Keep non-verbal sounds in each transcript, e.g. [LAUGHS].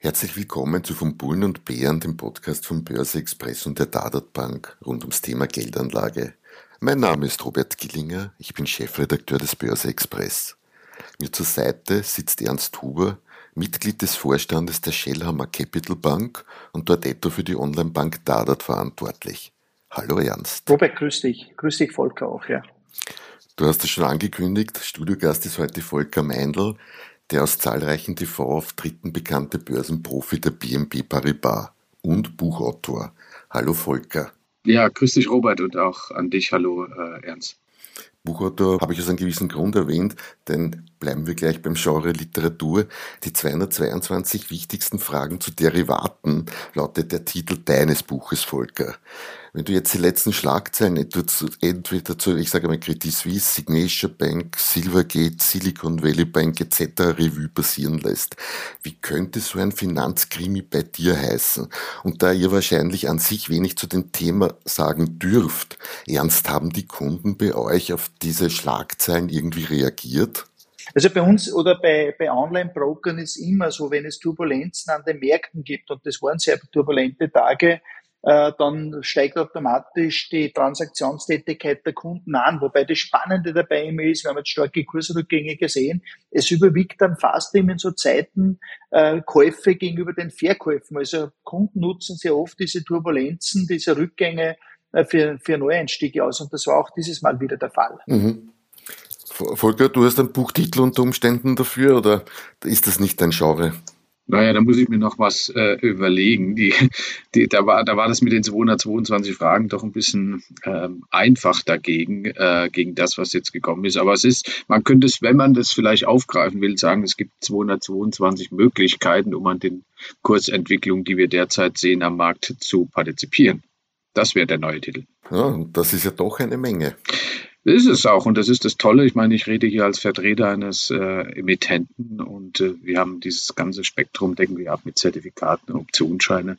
Herzlich willkommen zu Von Bullen und Bären, dem Podcast von Börse Express und der Dadat Bank rund ums Thema Geldanlage. Mein Name ist Robert Gillinger, ich bin Chefredakteur des Börse Express. Mir zur Seite sitzt Ernst Huber, Mitglied des Vorstandes der Shellhammer Capital Bank und dort etwa für die Online-Bank Dadat verantwortlich. Hallo Ernst. Robert, grüß dich. Grüß dich, Volker, auch, ja. Du hast es schon angekündigt, Studiogast ist heute Volker Meindl, der aus zahlreichen TV-Auftritten bekannte Börsenprofi der BNP Paribas und Buchautor. Hallo Volker. Ja, grüß dich Robert und auch an dich. Hallo äh, Ernst. Buchautor habe ich aus einem gewissen Grund erwähnt, denn bleiben wir gleich beim Genre Literatur. Die 222 wichtigsten Fragen zu Derivaten lautet der Titel deines Buches, Volker. Wenn du jetzt die letzten Schlagzeilen entweder zu, ich sage mal, Credit Suisse, Signature Bank, Silvergate, Silicon Valley Bank etc. Revue passieren lässt, wie könnte so ein Finanzkrimi bei dir heißen? Und da ihr wahrscheinlich an sich wenig zu dem Thema sagen dürft, ernst haben die Kunden bei euch auf diese Schlagzeilen irgendwie reagiert? Also bei uns oder bei, bei Online-Brokern ist immer so, wenn es Turbulenzen an den Märkten gibt, und das waren sehr turbulente Tage, dann steigt automatisch die Transaktionstätigkeit der Kunden an. Wobei das Spannende dabei immer ist, wir haben jetzt starke Kursrückgänge gesehen, es überwiegt dann fast immer in so Zeiten äh, Käufe gegenüber den Verkäufen. Also Kunden nutzen sehr oft diese Turbulenzen, diese Rückgänge äh, für, für Neueinstiege aus. Und das war auch dieses Mal wieder der Fall. Mhm. Volker, du hast einen Buchtitel unter Umständen dafür oder ist das nicht dein Genre? Naja, da muss ich mir noch was äh, überlegen. Die, die, da, war, da war das mit den 222 Fragen doch ein bisschen ähm, einfach dagegen, äh, gegen das, was jetzt gekommen ist. Aber es ist, man könnte es, wenn man das vielleicht aufgreifen will, sagen, es gibt 222 Möglichkeiten, um an den Kursentwicklungen, die wir derzeit sehen, am Markt zu partizipieren. Das wäre der neue Titel. Ja, das ist ja doch eine Menge. Ist es auch und das ist das Tolle. Ich meine, ich rede hier als Vertreter eines äh, Emittenten und äh, wir haben dieses ganze Spektrum, denken wir ab mit Zertifikaten, Optionsscheine.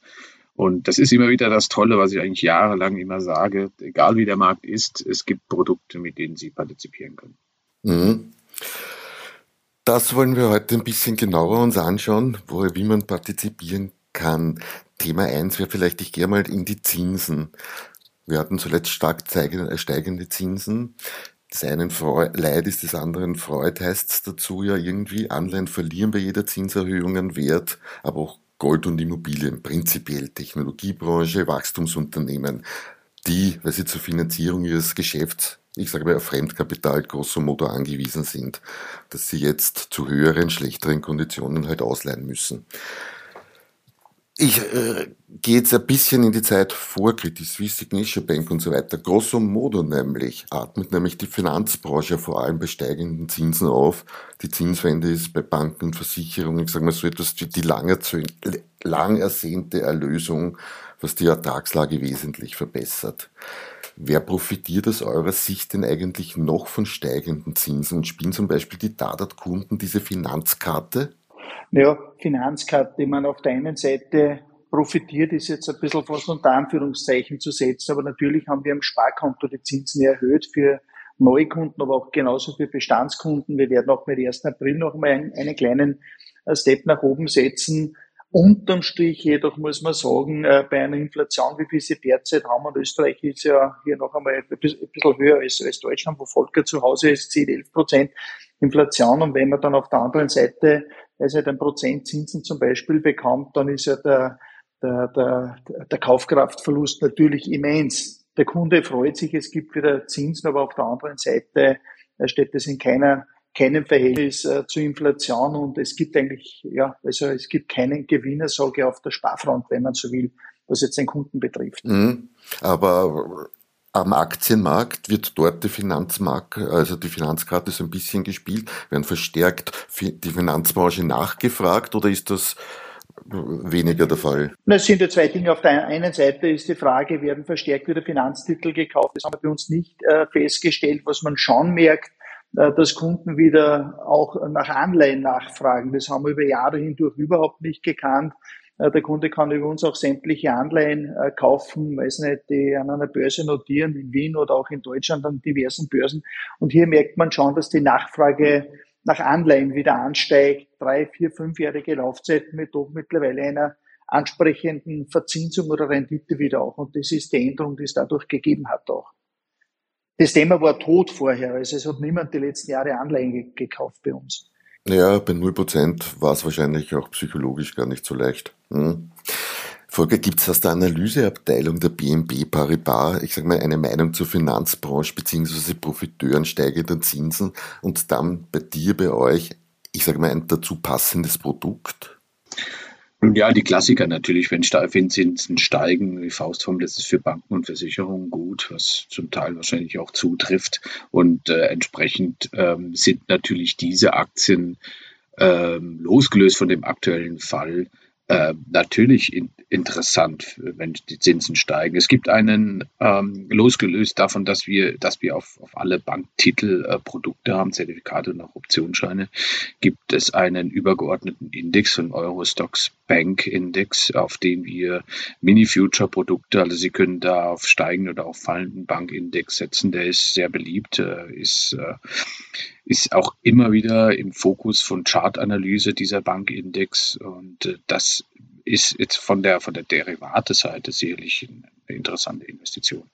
Und das ist immer wieder das Tolle, was ich eigentlich jahrelang immer sage. Egal wie der Markt ist, es gibt Produkte, mit denen Sie partizipieren können. Mhm. Das wollen wir heute ein bisschen genauer uns anschauen, wo, wie man partizipieren kann. Thema 1 wäre vielleicht, ich gehe mal in die Zinsen. Wir hatten zuletzt stark steigende Zinsen. Das einen Leid ist des anderen Freud, heißt es dazu ja irgendwie. Anleihen verlieren bei jeder Zinserhöhung an Wert, aber auch Gold und Immobilien, prinzipiell Technologiebranche, Wachstumsunternehmen, die, weil sie zur Finanzierung ihres Geschäfts, ich sage mal auf Fremdkapital grosso modo angewiesen sind, dass sie jetzt zu höheren, schlechteren Konditionen halt ausleihen müssen. Ich äh, gehe jetzt ein bisschen in die Zeit vor, Credit Suisse, Signature Bank und so weiter. Grosso modo nämlich atmet nämlich die Finanzbranche vor allem bei steigenden Zinsen auf. Die Zinswende ist bei Banken und Versicherungen, ich sage mal so etwas wie die lang, lang ersehnte Erlösung, was die Ertragslage wesentlich verbessert. Wer profitiert aus eurer Sicht denn eigentlich noch von steigenden Zinsen und spielen zum Beispiel die Dadat-Kunden diese Finanzkarte? Naja, Finanzkarte, man auf der einen Seite profitiert, ist jetzt ein bisschen fast unter Anführungszeichen zu setzen, aber natürlich haben wir am Sparkonto die Zinsen erhöht für Neukunden, aber auch genauso für Bestandskunden. Wir werden auch mit 1. April noch mal einen, einen kleinen äh, Step nach oben setzen. Unterm Strich jedoch muss man sagen, äh, bei einer Inflation, wie wir sie derzeit haben, und Österreich ist ja hier noch einmal ein bisschen höher als, als Deutschland, wo Volker zu Hause ist, 10, 11 Prozent Inflation. Und wenn man dann auf der anderen Seite also halt ein Prozent Zinsen zum Beispiel bekommt, dann ist ja der, der, der, der Kaufkraftverlust natürlich immens. Der Kunde freut sich, es gibt wieder Zinsen, aber auf der anderen Seite steht das in keiner keinem Verhältnis äh, zur Inflation und es gibt eigentlich, ja, also es gibt keinen Gewinner, sage ich, auf der Sparfront, wenn man so will, was jetzt den Kunden betrifft. Mhm. Aber am Aktienmarkt wird dort die Finanzmarkt, also die Finanzkarte so ein bisschen gespielt, werden verstärkt die Finanzbranche nachgefragt oder ist das weniger der Fall? Es sind ja zwei Dinge. Auf der einen Seite ist die Frage, werden verstärkt wieder Finanztitel gekauft? Das haben wir bei uns nicht äh, festgestellt. Was man schon merkt, äh, dass Kunden wieder auch nach Anleihen nachfragen. Das haben wir über Jahre hindurch überhaupt nicht gekannt. Äh, der Kunde kann über uns auch sämtliche Anleihen äh, kaufen, weiß nicht, die an einer Börse notieren, in Wien oder auch in Deutschland an diversen Börsen. Und hier merkt man schon, dass die Nachfrage nach Anleihen wieder ansteigt. Drei, vier, fünfjährige Laufzeiten mit doch mittlerweile einer ansprechenden Verzinsung oder Rendite wieder auch. Und das ist die Änderung, die es dadurch gegeben hat auch. Das Thema war tot vorher. Also es hat niemand die letzten Jahre Anleihen gekauft bei uns. Ja, bei 0% war es wahrscheinlich auch psychologisch gar nicht so leicht. Hm. Volker, gibt es aus der Analyseabteilung der BNB Paribas, ich sage mal, eine Meinung zur Finanzbranche bzw. Profiteuren steigender Zinsen und dann bei dir, bei euch, ich sage mal, ein dazu passendes Produkt? Nun ja, die Klassiker natürlich, wenn, wenn Zinsen steigen, die Faustform, das ist für Banken und Versicherungen gut, was zum Teil wahrscheinlich auch zutrifft. Und äh, entsprechend ähm, sind natürlich diese Aktien ähm, losgelöst von dem aktuellen Fall äh, natürlich in, interessant, wenn die Zinsen steigen. Es gibt einen, ähm, losgelöst davon, dass wir, dass wir auf, auf alle Banktitel äh, Produkte haben, Zertifikate und auch Optionsscheine, gibt es einen übergeordneten Index, einen Eurostox Bank Index, auf den wir Mini-Future-Produkte, also Sie können da auf steigenden oder auf fallenden Bankindex setzen. Der ist sehr beliebt, äh, ist äh, ist auch immer wieder im Fokus von Chartanalyse dieser Bankindex und äh, das ist jetzt von der von der Derivate-Seite sicherlich eine interessante Investition.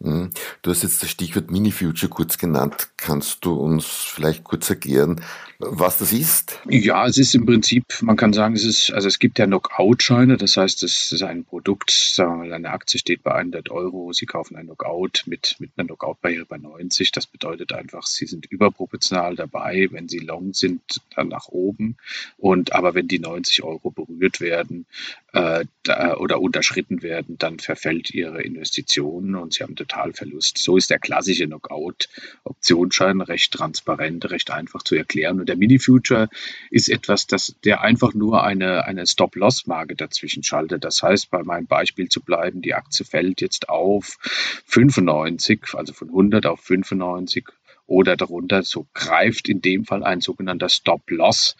Mhm. Du hast jetzt das Stichwort Mini-Future kurz genannt. Kannst du uns vielleicht kurz erklären, was das ist? Ja, es ist im Prinzip, man kann sagen, es ist, also es gibt ja Knockout-Scheine, das heißt, es ist ein Produkt, sagen wir mal, eine Aktie steht bei 100 Euro, Sie kaufen ein Knockout mit, mit einer Knockout-Barriere bei 90. Das bedeutet einfach, Sie sind überproportional dabei. Wenn Sie long sind, dann nach oben. Und aber wenn die 90 Euro berührt werden äh, da, oder unterschritten werden, dann verfällt Ihre Investition und Sie haben Totalverlust. So ist der klassische Knockout-Optionsschein recht transparent, recht einfach zu erklären. Und der Mini-Future ist etwas, das, der einfach nur eine, eine Stop-Loss-Marke dazwischen schaltet. Das heißt, bei meinem Beispiel zu bleiben, die Aktie fällt jetzt auf 95, also von 100 auf 95 oder darunter, so greift in dem Fall ein sogenannter Stop-Loss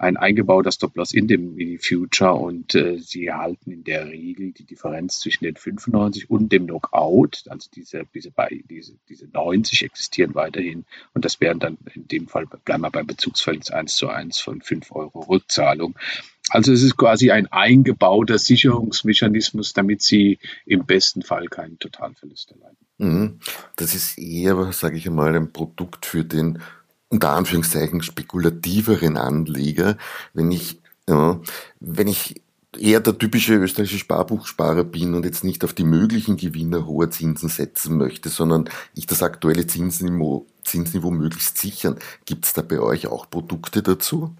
ein eingebauter Stop-Loss in dem Mini-Future und äh, sie erhalten in der Regel die Differenz zwischen den 95 und dem Knockout, also diese, diese, diese, diese 90 existieren weiterhin und das wären dann in dem Fall, bleiben wir beim Bezugsverhältnis 1 zu 1 von 5 Euro Rückzahlung. Also es ist quasi ein eingebauter Sicherungsmechanismus, damit sie im besten Fall keinen Totalverlust erleiden. Mhm. Das ist eher, sage ich einmal, ein Produkt für den unter Anführungszeichen spekulativeren Anleger, wenn ich, ja, wenn ich eher der typische österreichische Sparbuchsparer bin und jetzt nicht auf die möglichen Gewinner hoher Zinsen setzen möchte, sondern ich das aktuelle Zinsniveau, Zinsniveau möglichst sichern. Gibt es da bei euch auch Produkte dazu?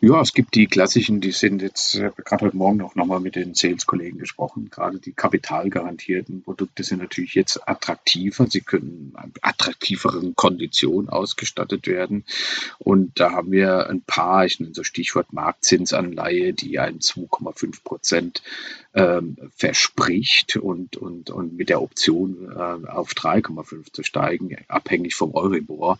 Ja, es gibt die klassischen, die sind jetzt, gerade heute Morgen auch nochmal mit den Sales-Kollegen gesprochen, gerade die kapitalgarantierten Produkte sind natürlich jetzt attraktiver, sie können attraktiveren Konditionen ausgestattet werden. Und da haben wir ein paar, ich nenne so Stichwort Marktzinsanleihe, die einen 2,5 Prozent ähm, verspricht und, und, und mit der Option äh, auf 3,5 zu steigen, abhängig vom Euribor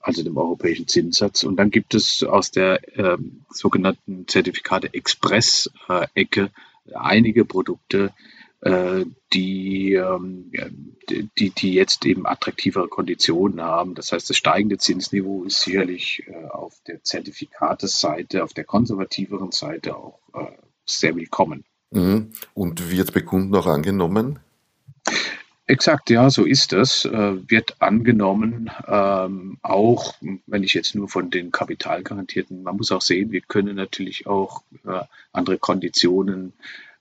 also dem europäischen Zinssatz. Und dann gibt es aus der ähm, sogenannten Zertifikate Express-Ecke einige Produkte, äh, die, ähm, die, die jetzt eben attraktivere Konditionen haben. Das heißt, das steigende Zinsniveau ist sicherlich äh, auf der Zertifikateseite, auf der konservativeren Seite auch äh, sehr willkommen. Mhm. Und wird bei Kunden auch angenommen? Exakt, ja, so ist es. Äh, wird angenommen, ähm, auch wenn ich jetzt nur von den Kapitalgarantierten, man muss auch sehen, wir können natürlich auch äh, andere Konditionen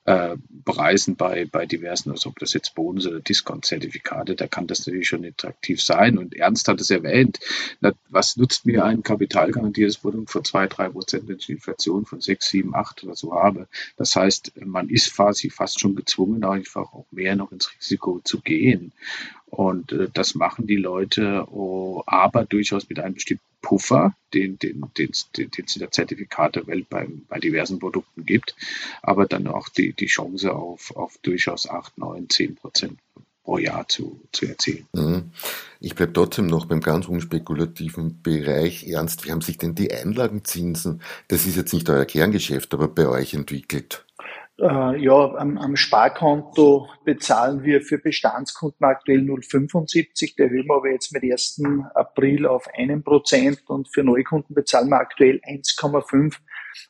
äh, Preisen bei, bei diversen, also ob das jetzt Bonus- oder Discount-Zertifikate, da kann das natürlich schon attraktiv sein. Und Ernst hat es erwähnt, was nutzt mir ein kapitalgarantiertes Produkt von 2, 3 Prozent, wenn ich Inflation von 6, 7, 8 oder so habe. Das heißt, man ist quasi fast schon gezwungen, einfach auch mehr noch ins Risiko zu gehen. Und äh, das machen die Leute, oh, aber durchaus mit einem bestimmten Puffer, den, den, den, den, es in der Zertifikatewelt bei, bei diversen Produkten gibt, aber dann auch die, die Chance auf, auf durchaus 8, 9, 10 Prozent pro Jahr zu, zu erzielen. Mhm. Ich bleibe trotzdem noch beim ganz unspekulativen Bereich. Ernst, wie haben sich denn die Einlagenzinsen, das ist jetzt nicht euer Kerngeschäft, aber bei euch entwickelt? Äh, ja, am, am, Sparkonto bezahlen wir für Bestandskunden aktuell 0,75. Der erhöhen wir aber jetzt mit 1. April auf 1% und für Neukunden bezahlen wir aktuell 1,5.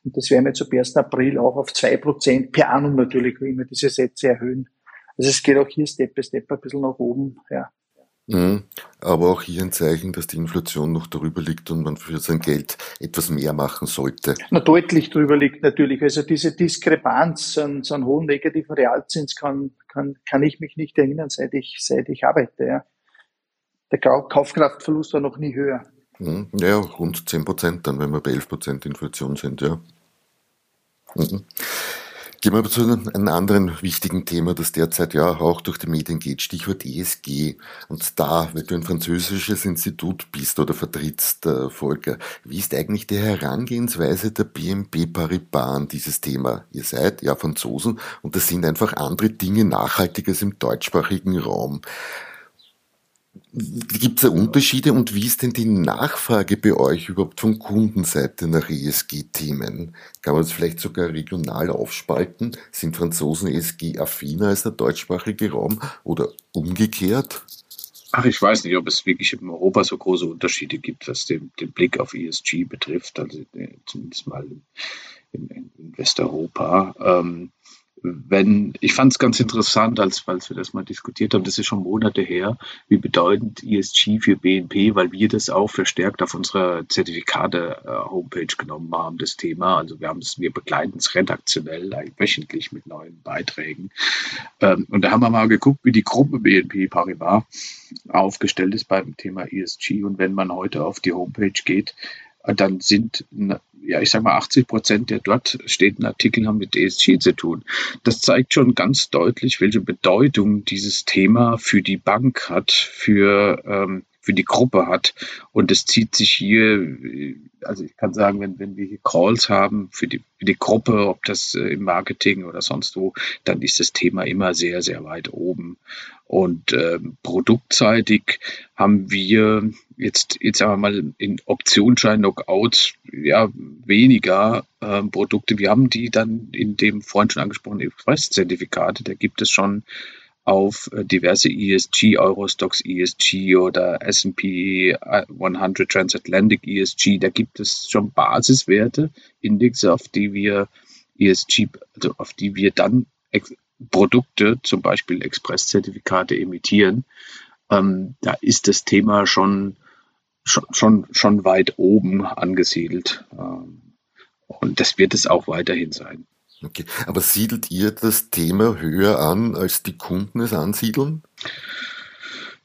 Und das werden wir jetzt ab 1. April auch auf 2% per annum natürlich, wie wir diese Sätze erhöhen. Also es geht auch hier Step by Step ein bisschen nach oben, ja. Mhm. Aber auch hier ein Zeichen, dass die Inflation noch darüber liegt und man für sein Geld etwas mehr machen sollte. Na, deutlich darüber liegt natürlich. Also diese Diskrepanz an so einem hohen negativen Realzins kann, kann, kann ich mich nicht erinnern, seit ich, seit ich arbeite. Ja. Der Kaufkraftverlust war noch nie höher. Mhm. Ja, rund 10 Prozent dann, wenn wir bei 11 Prozent Inflation sind, ja. Mhm. Gehen wir zu einem anderen wichtigen Thema, das derzeit ja auch durch die Medien geht, Stichwort ESG. Und da, weil du ein französisches Institut bist oder vertrittst, äh, Volker, wie ist eigentlich die Herangehensweise der BNP Paribas an dieses Thema? Ihr seid ja Franzosen und das sind einfach andere Dinge nachhaltiger als im deutschsprachigen Raum. Gibt es da Unterschiede und wie ist denn die Nachfrage bei euch überhaupt von Kundenseite nach ESG-Themen? Kann man das vielleicht sogar regional aufspalten? Sind Franzosen ESG-affiner als der deutschsprachige Raum oder umgekehrt? Ach, ich weiß nicht, ob es wirklich in Europa so große Unterschiede gibt, was den, den Blick auf ESG betrifft, also äh, zumindest mal in, in, Westeuropa. Ähm, wenn, ich fand es ganz interessant, als, als wir das mal diskutiert haben, das ist schon Monate her, wie bedeutend ESG für BNP, weil wir das auch verstärkt auf unserer Zertifikate-Homepage genommen haben, das Thema. Also wir haben es, wir begleiten es redaktionell, wöchentlich mit neuen Beiträgen. Ähm, und da haben wir mal geguckt, wie die Gruppe BNP Paribas aufgestellt ist beim Thema ESG. Und wenn man heute auf die Homepage geht, dann sind, ja, ich sag mal, 80 Prozent der dort stehenden Artikel haben mit ESG zu tun. Das zeigt schon ganz deutlich, welche Bedeutung dieses Thema für die Bank hat, für, ähm, für die Gruppe hat. Und es zieht sich hier, also ich kann sagen, wenn, wenn wir hier Calls haben für die, für die Gruppe, ob das äh, im Marketing oder sonst wo, dann ist das Thema immer sehr, sehr weit oben. Und äh, produktseitig haben wir jetzt, jetzt sagen wir mal in Optionsschein Knockouts ja weniger äh, Produkte. Wir haben die dann in dem vorhin schon angesprochenen Express-Zertifikate, da gibt es schon auf äh, diverse ESG, Eurostox ESG oder S&P 100 Transatlantic ESG, da gibt es schon Basiswerte, Indexe, auf die wir ESG, also auf die wir dann Produkte, zum Beispiel Expresszertifikate emittieren, ähm, da ist das Thema schon, schon, schon, schon weit oben angesiedelt. Ähm, und das wird es auch weiterhin sein. Okay, aber siedelt ihr das Thema höher an, als die Kunden es ansiedeln?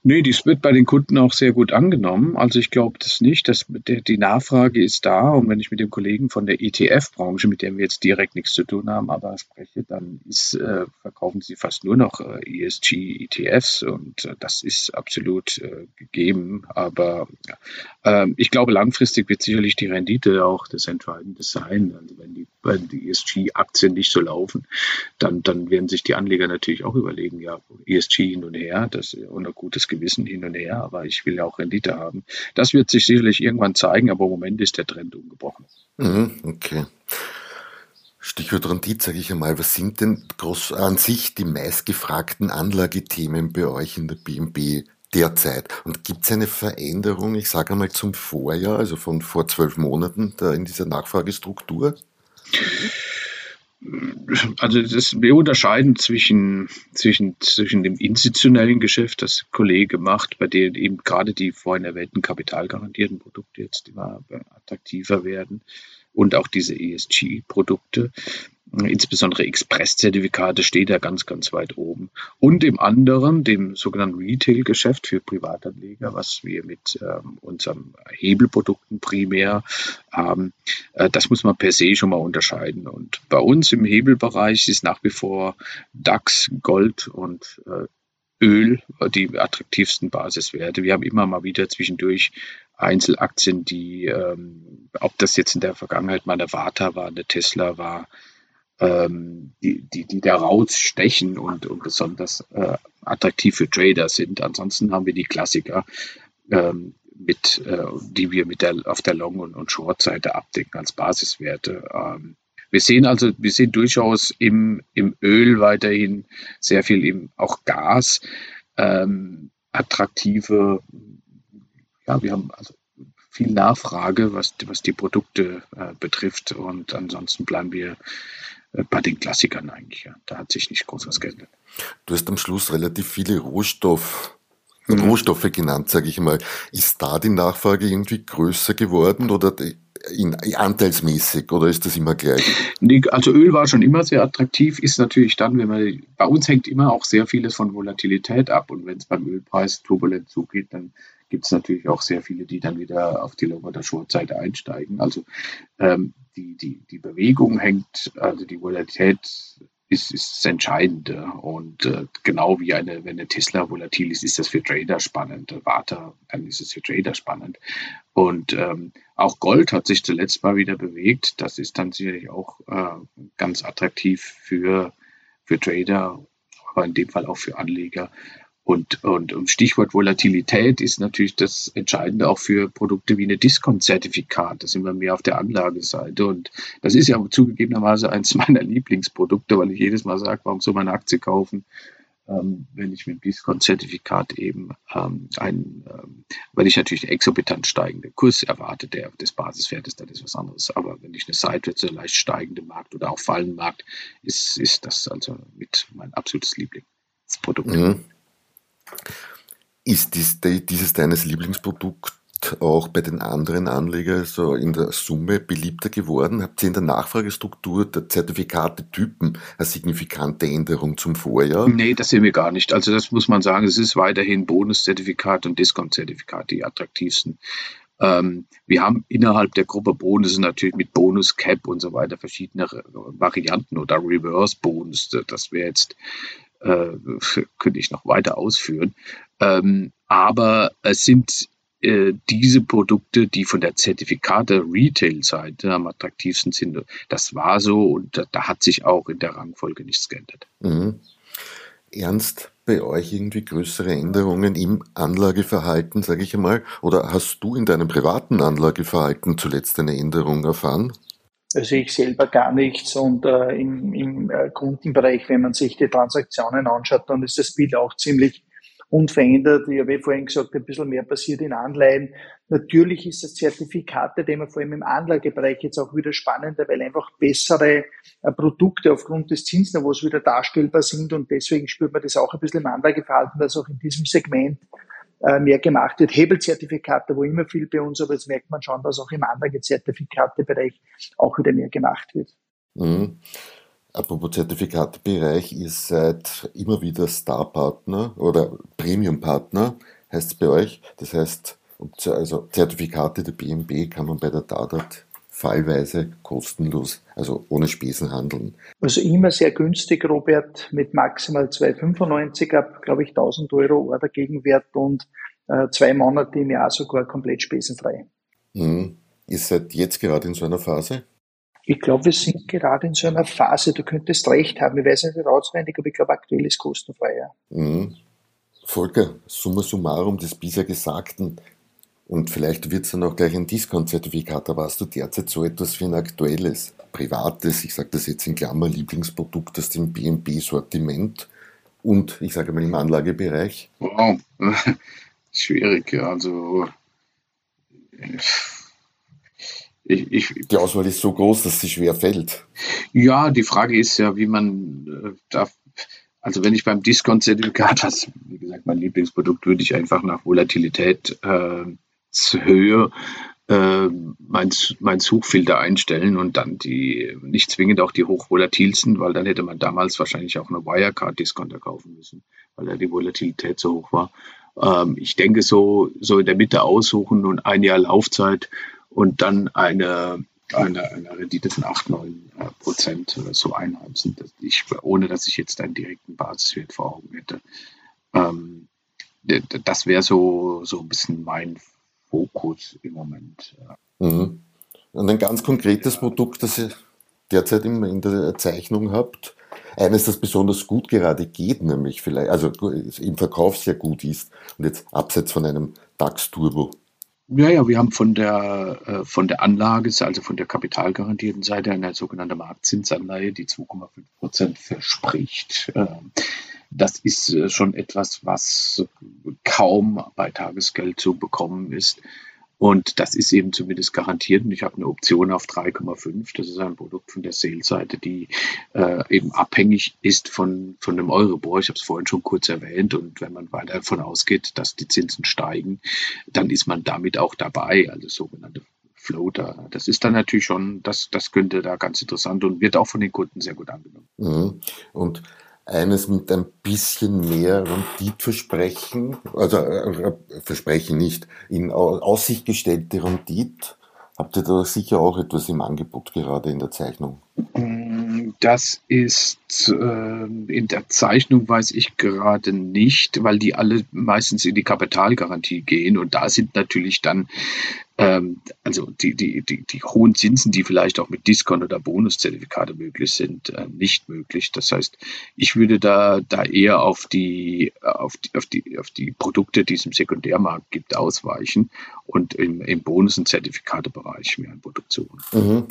Nee, dies wird bei den Kunden auch sehr gut angenommen. Also ich glaube das nicht. Das, die Nachfrage ist da. Und wenn ich mit dem Kollegen von der ETF-Branche, mit dem wir jetzt direkt nichts zu tun haben, aber spreche, dann ist, äh, verkaufen sie fast nur noch äh, ESG-ETFs und äh, das ist absolut äh, gegeben. Aber ähm, ich glaube, langfristig wird sicherlich die Rendite auch das Entscheidende sein. Also wenn die, wenn die ESG-Aktien nicht so laufen, dann, dann werden sich die Anleger natürlich auch überlegen, ja, ESG hin und her, das ist ein gutes Gewissen hin und her, aber ich will ja auch Rendite haben. Das wird sich sicherlich irgendwann zeigen, aber im Moment ist der Trend umgebrochen. Mhm, okay. Stichwort Rendite, sage ich einmal. Was sind denn groß an sich die meistgefragten Anlagethemen bei euch in der BNB derzeit? Und gibt es eine Veränderung, ich sage einmal zum Vorjahr, also von vor zwölf Monaten in dieser Nachfragestruktur? Mhm also das, wir unterscheiden zwischen, zwischen, zwischen dem institutionellen Geschäft, das Kollege macht, bei dem eben gerade die vorhin erwähnten kapitalgarantierten Produkte jetzt immer attraktiver werden und auch diese ESG-Produkte insbesondere Express-Zertifikate steht da ganz, ganz weit oben. Und im anderen, dem sogenannten Retail-Geschäft für Privatanleger, was wir mit ähm, unseren Hebelprodukten primär haben, äh, das muss man per se schon mal unterscheiden. Und bei uns im Hebelbereich ist nach wie vor DAX, Gold und äh, Öl die attraktivsten Basiswerte. Wir haben immer mal wieder zwischendurch Einzelaktien, die, ähm, ob das jetzt in der Vergangenheit mal eine Vata war, eine Tesla war, ähm, die, die, die da rausstechen und, und besonders äh, attraktiv für Trader sind. Ansonsten haben wir die Klassiker, ähm, mit, äh, die wir mit der, auf der Long- und, und Short-Seite abdecken als Basiswerte. Ähm, wir sehen also, wir sehen durchaus im, im Öl weiterhin sehr viel im auch Gas, ähm, attraktive, ja, wir haben also viel Nachfrage, was, was die Produkte äh, betrifft und ansonsten bleiben wir bei den Klassikern eigentlich. Ja. Da hat sich nicht groß was geändert. Du hast am Schluss relativ viele Rohstoff mhm. Rohstoffe genannt, sage ich mal. Ist da die Nachfrage irgendwie größer geworden oder in, anteilsmäßig oder ist das immer gleich? Also Öl war schon immer sehr attraktiv, ist natürlich dann, wenn man, bei uns hängt immer auch sehr vieles von Volatilität ab und wenn es beim Ölpreis turbulent zugeht, dann gibt es natürlich auch sehr viele, die dann wieder auf die oder Short-Seite einsteigen. Also ähm, die, die, die Bewegung hängt, also die Volatilität ist, ist das Entscheidende. Und äh, genau wie eine, wenn eine Tesla volatil ist, ist das für Trader spannend. Warte, dann ist es für Trader spannend. Und ähm, auch Gold hat sich zuletzt mal wieder bewegt. Das ist dann sicherlich auch äh, ganz attraktiv für, für Trader, aber in dem Fall auch für Anleger. Und, und, Stichwort Volatilität ist natürlich das Entscheidende auch für Produkte wie eine Discount-Zertifikat. Da sind wir mehr auf der Anlageseite. Und das ist ja zugegebenermaßen eines [LAUGHS] meiner Lieblingsprodukte, weil ich jedes Mal sage, warum soll man eine Aktie kaufen, ähm, wenn ich mit dem Discount-Zertifikat eben ähm, ein, ähm, weil ich natürlich einen exorbitant steigenden Kurs erwarte, der des Basiswertes, das ist was anderes. Aber wenn ich eine seitwärts leicht steigende Markt oder auch fallende Markt, ist, ist das also mit mein absolutes Lieblingsprodukt. Mhm. Ist dies, dieses deines Lieblingsprodukt auch bei den anderen Anlegern so in der Summe beliebter geworden? Habt ihr in der Nachfragestruktur der Zertifikatetypen eine signifikante Änderung zum Vorjahr? Nee, das sehen wir gar nicht. Also das muss man sagen, es ist weiterhin Bonuszertifikat und Discount-Zertifikat die attraktivsten. Ähm, wir haben innerhalb der Gruppe Bonus natürlich mit Bonus Cap und so weiter verschiedene Varianten oder Reverse Bonus. Das wäre jetzt könnte ich noch weiter ausführen. Ähm, aber es sind äh, diese Produkte, die von der Zertifikate-Retail-Seite am attraktivsten sind. Das war so und da, da hat sich auch in der Rangfolge nichts geändert. Mhm. Ernst bei euch irgendwie größere Änderungen im Anlageverhalten, sage ich einmal? Oder hast du in deinem privaten Anlageverhalten zuletzt eine Änderung erfahren? Also ich selber gar nichts und äh, im, im äh, Kundenbereich, wenn man sich die Transaktionen anschaut, dann ist das Bild auch ziemlich unverändert. Ich habe vorhin gesagt, ein bisschen mehr passiert in Anleihen. Natürlich ist das Zertifikate-Thema vor allem im Anlagebereich jetzt auch wieder spannender, weil einfach bessere äh, Produkte aufgrund des Zinsniveaus wieder darstellbar sind und deswegen spürt man das auch ein bisschen im Anlageverhalten, dass auch in diesem Segment äh, mehr gemacht wird. Hebelzertifikate, wo immer viel bei uns, aber jetzt merkt man schon, dass auch im Anlagezertifikatebereich auch wieder mehr gemacht wird. Mhm. Apropos Zertifikatebereich, ihr seid immer wieder Star-Partner oder Premium-Partner, heißt es bei euch. Das heißt, also Zertifikate der BNB kann man bei der Dadat fallweise kostenlos, also ohne Spesen handeln. Also immer sehr günstig, Robert, mit maximal 2,95 ab, glaube ich, 1000 Euro Order Gegenwert und äh, zwei Monate im Jahr sogar komplett spesenfrei. Mhm. Ihr seid jetzt gerade in so einer Phase? Ich glaube, wir sind gerade in so einer Phase, du könntest recht haben, ich weiß nicht auswendig, aber ich glaube, aktuell ist kostenfrei. Ja. Mhm. Volker, summa summarum des bisher Gesagten, und vielleicht wird es dann auch gleich ein Discount-Zertifikat, aber hast du derzeit so etwas wie ein aktuelles, privates, ich sage das jetzt in Klammer, Lieblingsprodukt aus dem BNB-Sortiment und ich sage mal im Anlagebereich? Wow, [LAUGHS] schwierig, ja. Also ich, ich, die Auswahl ist so groß, dass sie schwer fällt. Ja, die Frage ist ja, wie man äh, da, also wenn ich beim Discount-Zertifikat, was wie gesagt mein Lieblingsprodukt, würde ich einfach nach Volatilität äh, Höhe äh, mein, mein Suchfilter einstellen und dann die, nicht zwingend auch die hochvolatilsten, weil dann hätte man damals wahrscheinlich auch eine Wirecard-Discounter kaufen müssen, weil da die Volatilität so hoch war. Ähm, ich denke, so, so in der Mitte aussuchen und ein Jahr Laufzeit und dann eine, eine, eine Rendite von 8, 9 äh, Prozent so einheimsen, dass ich, ohne dass ich jetzt einen direkten Basiswert vor Augen hätte. Ähm, das wäre so, so ein bisschen mein Fokus im Moment. Mhm. Und ein ganz konkretes Produkt, das ihr derzeit in der Zeichnung habt, eines, das besonders gut gerade geht, nämlich vielleicht, also im Verkauf sehr gut ist und jetzt abseits von einem DAX Turbo. Ja, ja, wir haben von der, äh, von der Anlage, also von der kapitalgarantierten Seite, eine sogenannte Marktzinsanleihe, die 2,5 Prozent verspricht. Äh, das ist äh, schon etwas, was kaum bei Tagesgeld zu bekommen ist. Und das ist eben zumindest garantiert. Und ich habe eine Option auf 3,5. Das ist ein Produkt von der Sales-Seite, die äh, eben abhängig ist von, von dem Euribor. Ich habe es vorhin schon kurz erwähnt. Und wenn man weiter davon ausgeht, dass die Zinsen steigen, dann ist man damit auch dabei, also sogenannte Floater. Das ist dann natürlich schon, das, das könnte da ganz interessant und wird auch von den Kunden sehr gut angenommen. Mhm. Und eines mit ein bisschen mehr Renditversprechen, also äh, äh, Versprechen nicht, in Aussicht gestellte Rendit. Habt ihr da sicher auch etwas im Angebot gerade in der Zeichnung? Das ist äh, in der Zeichnung weiß ich gerade nicht, weil die alle meistens in die Kapitalgarantie gehen und da sind natürlich dann ähm, also die, die, die, die hohen Zinsen, die vielleicht auch mit Discount oder Bonuszertifikate möglich sind, äh, nicht möglich. Das heißt, ich würde da, da eher auf die, auf die, auf die, auf die Produkte, die es im Sekundärmarkt gibt, ausweichen und im, im Bonus- und Zertifikatebereich mehr an Produktion. Mhm.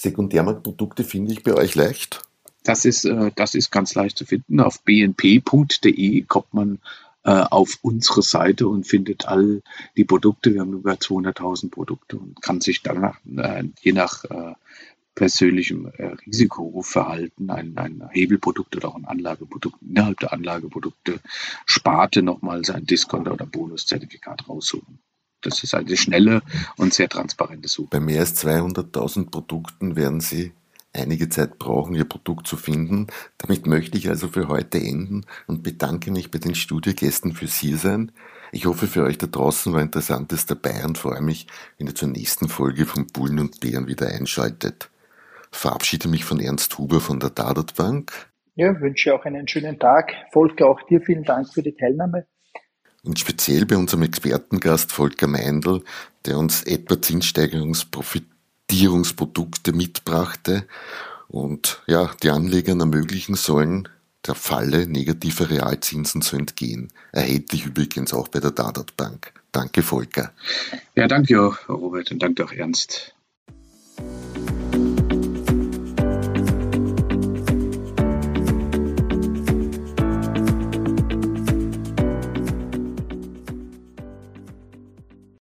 Sekundärmarktprodukte finde ich bei euch leicht. Das ist, äh, das ist ganz leicht zu finden. Auf bnp.de kommt man äh, auf unsere Seite und findet all die Produkte. Wir haben über 200.000 Produkte und kann sich danach, äh, je nach persönlichem Risikoverhalten ein, ein Hebelprodukt oder auch ein Anlageprodukt innerhalb der Anlageprodukte Sparte nochmal sein Discount oder Bonuszertifikat raussuchen. Das ist eine schnelle und sehr transparente Suche. Bei mehr als 200.000 Produkten werden Sie einige Zeit brauchen, Ihr Produkt zu finden. Damit möchte ich also für heute enden und bedanke mich bei den Studiogästen fürs Hiersein. Ich hoffe, für euch da draußen war Interessantes dabei und freue mich, wenn ihr zur nächsten Folge von Bullen und Bären wieder einschaltet. Verabschiede mich von Ernst Huber von der Dadat Bank. Ja, wünsche auch einen schönen Tag. Volker, auch dir vielen Dank für die Teilnahme. Und speziell bei unserem Expertengast Volker Meindl, der uns etwa Zinssteigerungsprofit Finanzierungsprodukte mitbrachte und ja, die Anlegern ermöglichen sollen, der Falle negativer Realzinsen zu entgehen. Erhältlich übrigens auch bei der Dadat Bank. Danke, Volker. Ja, danke, Robert, und danke auch Ernst.